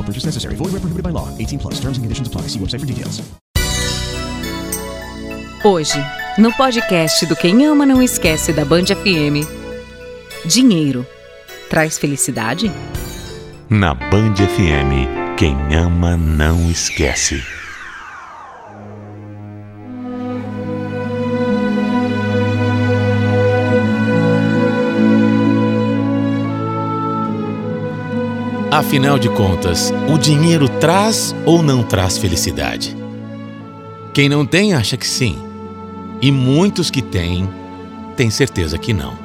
No purchase necessary. Void where prohibited by law. 18 plus. Terms and conditions apply. See website for details. Hoje, no podcast do Quem Ama Não Esquece da Band FM, dinheiro traz felicidade? Na Band FM, quem ama não esquece. Afinal de contas, o dinheiro traz ou não traz felicidade? Quem não tem acha que sim, e muitos que têm têm certeza que não.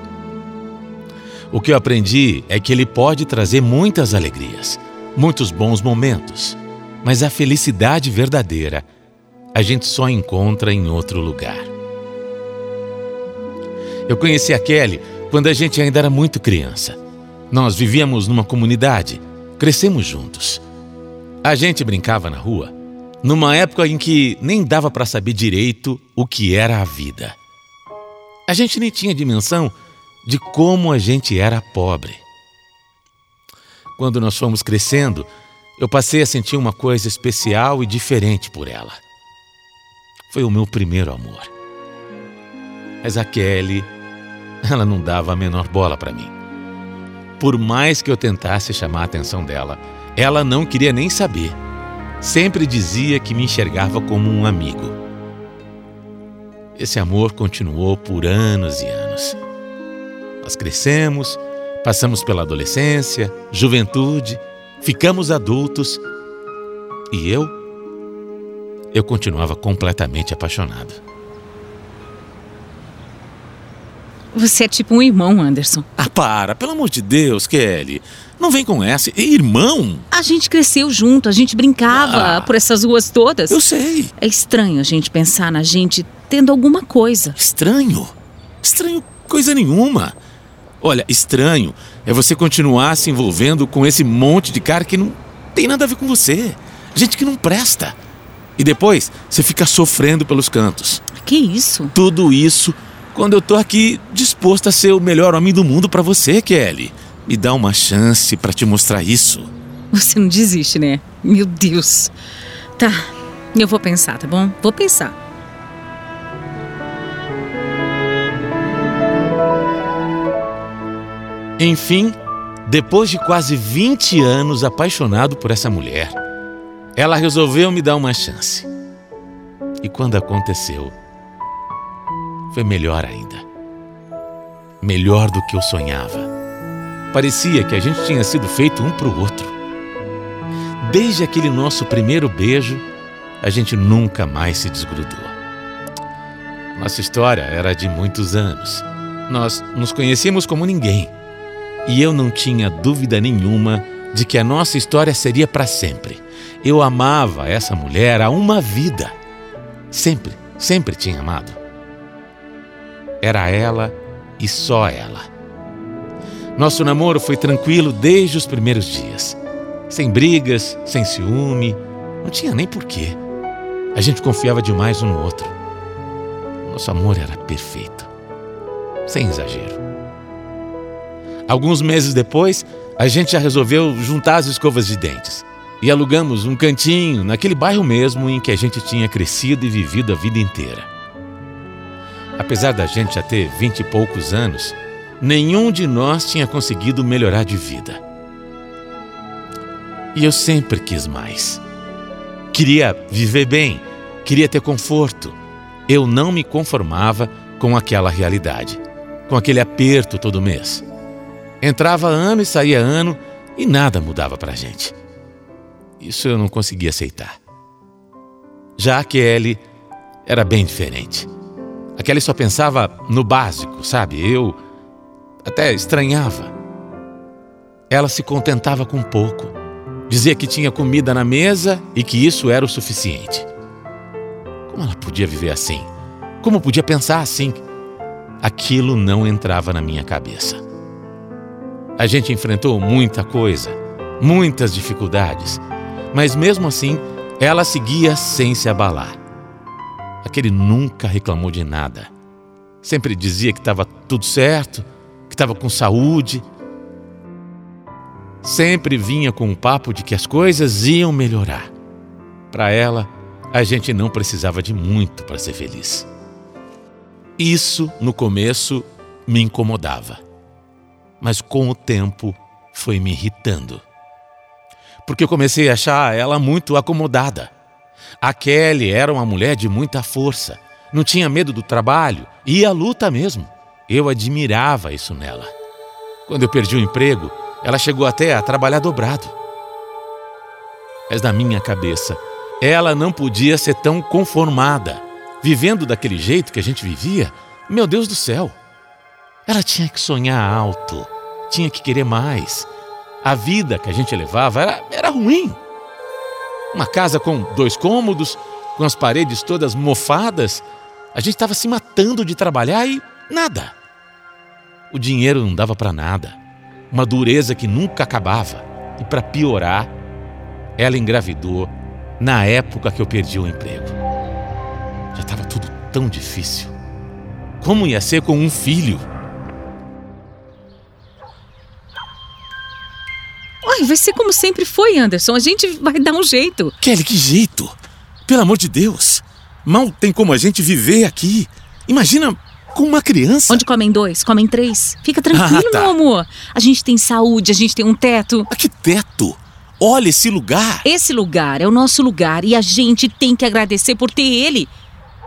O que eu aprendi é que ele pode trazer muitas alegrias, muitos bons momentos, mas a felicidade verdadeira a gente só encontra em outro lugar. Eu conheci a Kelly quando a gente ainda era muito criança. Nós vivíamos numa comunidade, crescemos juntos. A gente brincava na rua, numa época em que nem dava para saber direito o que era a vida. A gente nem tinha dimensão de como a gente era pobre. Quando nós fomos crescendo, eu passei a sentir uma coisa especial e diferente por ela. Foi o meu primeiro amor. Mas a Kelly, ela não dava a menor bola para mim. Por mais que eu tentasse chamar a atenção dela, ela não queria nem saber. Sempre dizia que me enxergava como um amigo. Esse amor continuou por anos e anos. Nós crescemos, passamos pela adolescência, juventude, ficamos adultos e eu? Eu continuava completamente apaixonado. Você é tipo um irmão, Anderson. Ah, para, pelo amor de Deus, Kelly. Não vem com essa. Irmão? A gente cresceu junto, a gente brincava Ah. por essas ruas todas. Eu sei. É estranho a gente pensar na gente tendo alguma coisa. Estranho? Estranho coisa nenhuma. Olha, estranho é você continuar se envolvendo com esse monte de cara que não tem nada a ver com você. Gente que não presta. E depois você fica sofrendo pelos cantos. Que isso? Tudo isso quando eu tô aqui disposto a ser o melhor homem do mundo pra você, Kelly. Me dá uma chance pra te mostrar isso. Você não desiste, né? Meu Deus. Tá, eu vou pensar, tá bom? Vou pensar. Enfim, depois de quase 20 anos apaixonado por essa mulher, ela resolveu me dar uma chance. E quando aconteceu, foi melhor ainda. Melhor do que eu sonhava. Parecia que a gente tinha sido feito um para o outro. Desde aquele nosso primeiro beijo, a gente nunca mais se desgrudou. Nossa história era de muitos anos. Nós nos conhecíamos como ninguém. E eu não tinha dúvida nenhuma de que a nossa história seria para sempre. Eu amava essa mulher há uma vida. Sempre, sempre tinha amado. Era ela e só ela. Nosso namoro foi tranquilo desde os primeiros dias. Sem brigas, sem ciúme, não tinha nem porquê. A gente confiava demais um no outro. Nosso amor era perfeito, sem exagero. Alguns meses depois, a gente já resolveu juntar as escovas de dentes e alugamos um cantinho naquele bairro mesmo em que a gente tinha crescido e vivido a vida inteira. Apesar da gente já ter vinte e poucos anos, nenhum de nós tinha conseguido melhorar de vida. E eu sempre quis mais. Queria viver bem, queria ter conforto. Eu não me conformava com aquela realidade, com aquele aperto todo mês. Entrava ano e saía ano e nada mudava para gente. Isso eu não conseguia aceitar. Já a Kelly era bem diferente. A Kelly só pensava no básico, sabe? Eu até estranhava. Ela se contentava com pouco. Dizia que tinha comida na mesa e que isso era o suficiente. Como ela podia viver assim? Como podia pensar assim? Aquilo não entrava na minha cabeça. A gente enfrentou muita coisa, muitas dificuldades, mas mesmo assim ela seguia sem se abalar. Aquele nunca reclamou de nada. Sempre dizia que estava tudo certo, que estava com saúde. Sempre vinha com o papo de que as coisas iam melhorar. Para ela, a gente não precisava de muito para ser feliz. Isso, no começo, me incomodava mas com o tempo foi me irritando. Porque eu comecei a achar ela muito acomodada. A Kelly era uma mulher de muita força, não tinha medo do trabalho, ia à luta mesmo. Eu admirava isso nela. Quando eu perdi o emprego, ela chegou até a trabalhar dobrado. Mas na minha cabeça, ela não podia ser tão conformada, vivendo daquele jeito que a gente vivia. Meu Deus do céu! Ela tinha que sonhar alto, tinha que querer mais. A vida que a gente levava era, era ruim. Uma casa com dois cômodos, com as paredes todas mofadas, a gente estava se matando de trabalhar e nada. O dinheiro não dava para nada. Uma dureza que nunca acabava. E para piorar, ela engravidou na época que eu perdi o emprego. Já estava tudo tão difícil. Como ia ser com um filho? Ai, vai ser como sempre foi, Anderson. A gente vai dar um jeito. Kelly, que jeito? Pelo amor de Deus. Mal tem como a gente viver aqui. Imagina com uma criança. Onde comem dois, comem três. Fica tranquilo, ah, tá. meu amor. A gente tem saúde, a gente tem um teto. Ah, que teto? Olha esse lugar. Esse lugar é o nosso lugar e a gente tem que agradecer por ter ele.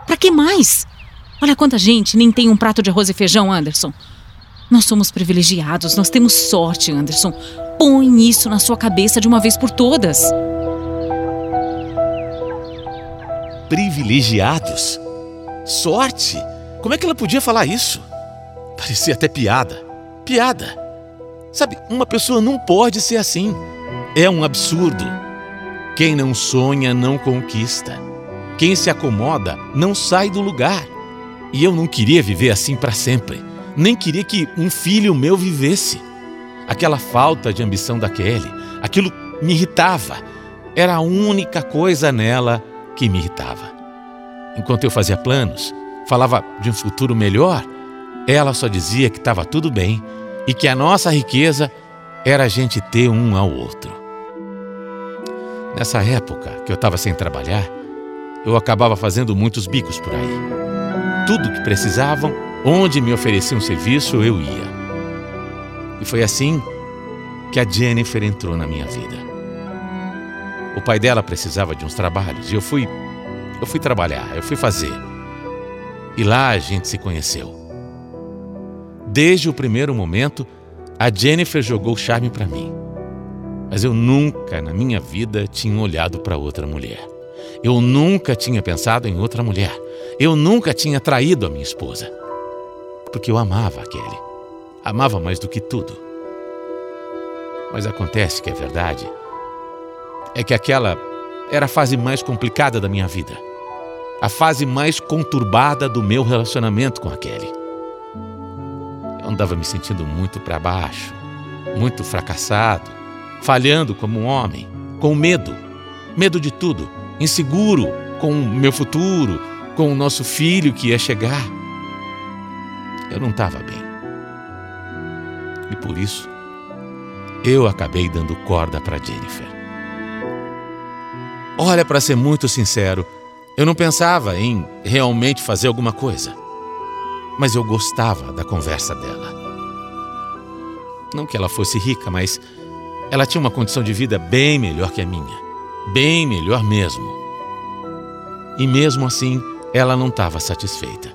Para que mais? Olha quanta gente nem tem um prato de arroz e feijão, Anderson. Nós somos privilegiados, nós temos sorte, Anderson. Põe isso na sua cabeça de uma vez por todas. Privilegiados? Sorte? Como é que ela podia falar isso? Parecia até piada. Piada. Sabe, uma pessoa não pode ser assim. É um absurdo. Quem não sonha não conquista. Quem se acomoda não sai do lugar. E eu não queria viver assim para sempre nem queria que um filho meu vivesse. Aquela falta de ambição da Kelly, aquilo me irritava. Era a única coisa nela que me irritava. Enquanto eu fazia planos, falava de um futuro melhor, ela só dizia que estava tudo bem e que a nossa riqueza era a gente ter um ao outro. Nessa época que eu estava sem trabalhar, eu acabava fazendo muitos bicos por aí. Tudo que precisavam Onde me oferecia um serviço, eu ia. E foi assim que a Jennifer entrou na minha vida. O pai dela precisava de uns trabalhos e eu fui eu fui trabalhar, eu fui fazer. E lá a gente se conheceu. Desde o primeiro momento, a Jennifer jogou charme para mim. Mas eu nunca na minha vida tinha olhado para outra mulher. Eu nunca tinha pensado em outra mulher. Eu nunca tinha traído a minha esposa porque eu amava a Kelly. Amava mais do que tudo. Mas acontece que é verdade. É que aquela era a fase mais complicada da minha vida. A fase mais conturbada do meu relacionamento com a Kelly. Eu andava me sentindo muito para baixo, muito fracassado, falhando como um homem, com medo, medo de tudo, inseguro, com o meu futuro, com o nosso filho que ia chegar. Eu não estava bem. E por isso, eu acabei dando corda para Jennifer. Olha, para ser muito sincero, eu não pensava em realmente fazer alguma coisa. Mas eu gostava da conversa dela. Não que ela fosse rica, mas ela tinha uma condição de vida bem melhor que a minha. Bem melhor mesmo. E mesmo assim, ela não estava satisfeita.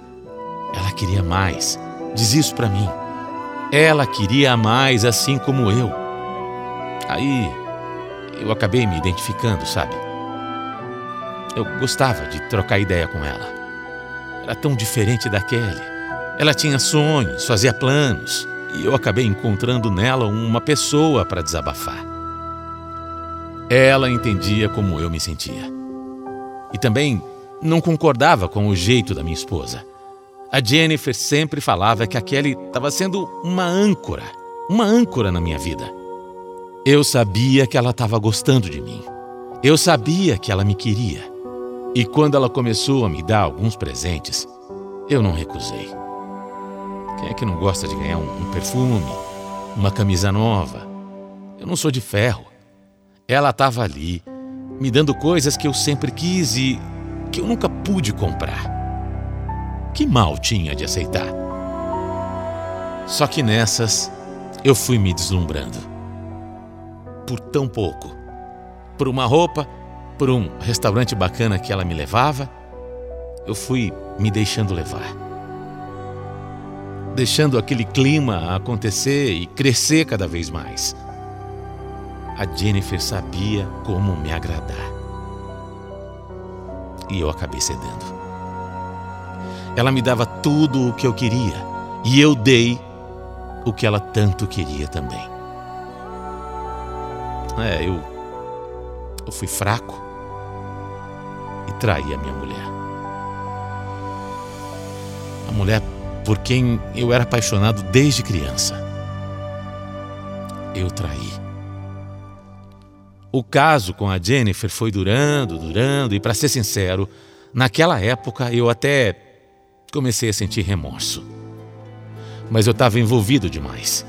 Ela queria mais. Diz isso para mim. Ela queria mais, assim como eu. Aí eu acabei me identificando, sabe? Eu gostava de trocar ideia com ela. Era tão diferente da Kelly. Ela tinha sonhos, fazia planos, e eu acabei encontrando nela uma pessoa para desabafar. Ela entendia como eu me sentia. E também não concordava com o jeito da minha esposa. A Jennifer sempre falava que a Kelly estava sendo uma âncora, uma âncora na minha vida. Eu sabia que ela estava gostando de mim. Eu sabia que ela me queria. E quando ela começou a me dar alguns presentes, eu não recusei. Quem é que não gosta de ganhar um, um perfume, uma camisa nova? Eu não sou de ferro. Ela estava ali, me dando coisas que eu sempre quis e que eu nunca pude comprar. Que mal tinha de aceitar? Só que nessas eu fui me deslumbrando. Por tão pouco. Por uma roupa, por um restaurante bacana que ela me levava, eu fui me deixando levar. Deixando aquele clima acontecer e crescer cada vez mais. A Jennifer sabia como me agradar. E eu acabei cedendo. Ela me dava tudo o que eu queria e eu dei o que ela tanto queria também. É, eu. Eu fui fraco e traí a minha mulher. A mulher por quem eu era apaixonado desde criança. Eu traí. O caso com a Jennifer foi durando, durando, e para ser sincero, naquela época eu até comecei a sentir remorso. Mas eu estava envolvido demais.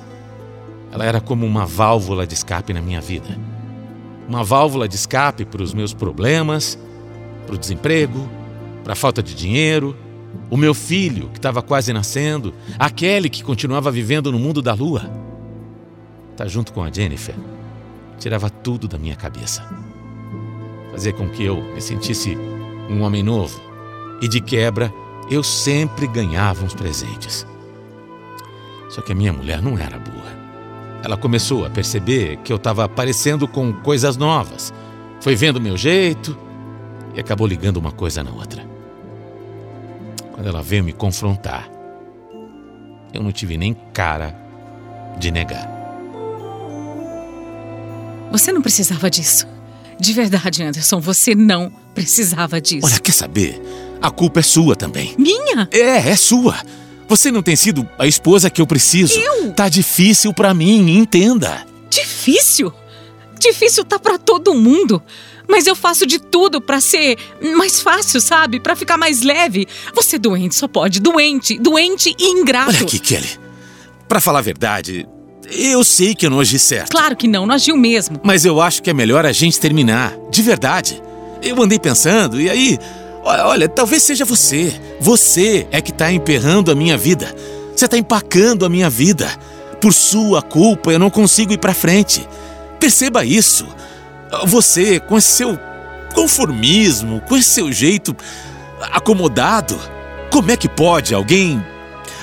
Ela era como uma válvula de escape na minha vida. Uma válvula de escape para os meus problemas, para o desemprego, para a falta de dinheiro, o meu filho, que estava quase nascendo, aquele que continuava vivendo no mundo da lua. Tá junto com a Jennifer, tirava tudo da minha cabeça. Fazia com que eu me sentisse um homem novo e, de quebra, eu sempre ganhava uns presentes. Só que a minha mulher não era burra. Ela começou a perceber que eu estava aparecendo com coisas novas. Foi vendo meu jeito e acabou ligando uma coisa na outra. Quando ela veio me confrontar, eu não tive nem cara de negar. Você não precisava disso. De verdade, Anderson, você não precisava disso. Olha, quer saber? A culpa é sua também. Minha? É, é sua. Você não tem sido a esposa que eu preciso. Eu? Tá difícil para mim, entenda. Difícil? Difícil tá para todo mundo. Mas eu faço de tudo para ser mais fácil, sabe? Para ficar mais leve. Você doente só pode, doente, doente e ingrato. Olha aqui, Kelly. Para falar a verdade, eu sei que eu não agi certo. Claro que não, não agiu mesmo. Mas eu acho que é melhor a gente terminar, de verdade. Eu andei pensando e aí, olha, talvez seja você. Você é que tá emperrando a minha vida. Você tá empacando a minha vida. Por sua culpa eu não consigo ir para frente. Perceba isso. Você, com esse seu conformismo, com esse seu jeito acomodado, como é que pode alguém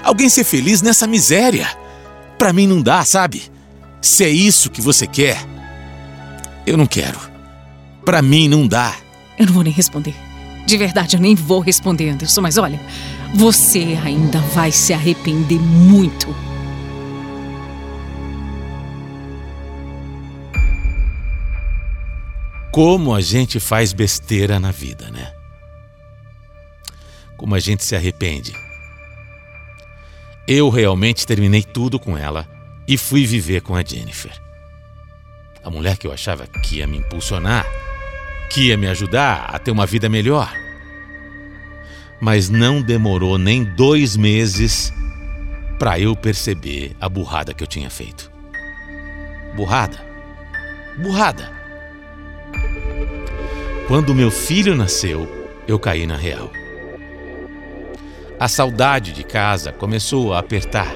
alguém ser feliz nessa miséria? Para mim não dá, sabe? Se é isso que você quer, eu não quero. Para mim não dá. Eu não vou nem responder. De verdade, eu nem vou responder, Anderson. Mas olha, você ainda vai se arrepender muito. Como a gente faz besteira na vida, né? Como a gente se arrepende. Eu realmente terminei tudo com ela e fui viver com a Jennifer. A mulher que eu achava que ia me impulsionar, que ia me ajudar a ter uma vida melhor. Mas não demorou nem dois meses para eu perceber a burrada que eu tinha feito. Burrada. Burrada. Quando meu filho nasceu, eu caí na real. A saudade de casa começou a apertar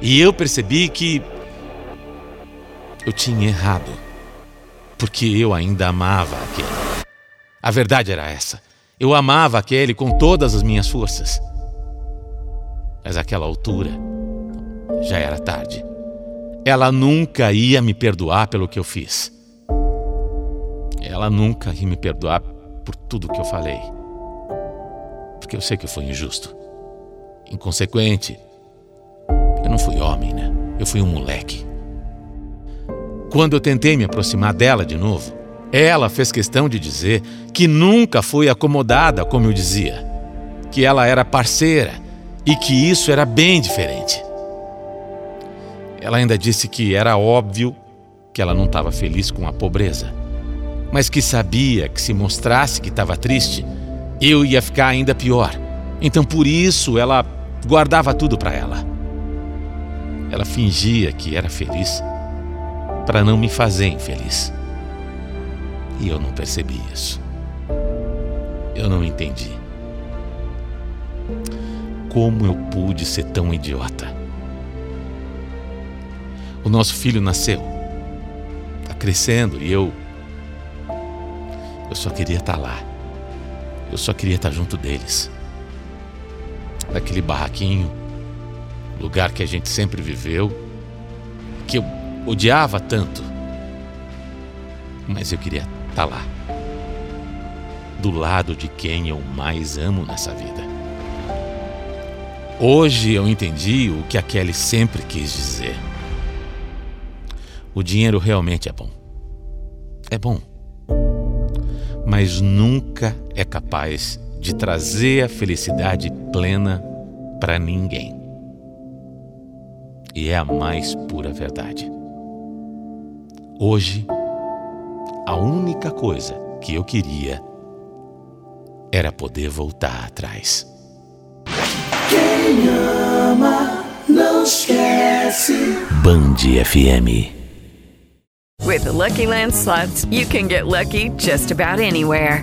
e eu percebi que eu tinha errado, porque eu ainda amava aquele. A verdade era essa. Eu amava aquele com todas as minhas forças. Mas àquela altura já era tarde. Ela nunca ia me perdoar pelo que eu fiz. Ela nunca ia me perdoar por tudo que eu falei. Porque eu sei que eu fui injusto, inconsequente. Eu não fui homem, né? Eu fui um moleque. Quando eu tentei me aproximar dela de novo, ela fez questão de dizer que nunca foi acomodada como eu dizia, que ela era parceira e que isso era bem diferente. Ela ainda disse que era óbvio que ela não estava feliz com a pobreza, mas que sabia que se mostrasse que estava triste, eu ia ficar ainda pior. Então por isso ela guardava tudo para ela. Ela fingia que era feliz para não me fazer infeliz. E eu não percebi isso. Eu não entendi. Como eu pude ser tão idiota? O nosso filho nasceu, está crescendo e eu. Eu só queria estar tá lá. Eu só queria estar tá junto deles. Naquele barraquinho, lugar que a gente sempre viveu, que eu odiava tanto. Mas eu queria tá lá, do lado de quem eu mais amo nessa vida. Hoje eu entendi o que a Kelly sempre quis dizer. O dinheiro realmente é bom. É bom. Mas nunca é capaz de trazer a felicidade plena para ninguém. E é a mais pura verdade. Hoje, a única coisa que eu queria era poder voltar atrás. Quem ama não esquece. Band FM. With the Lucky Land slots, you can get lucky just about anywhere.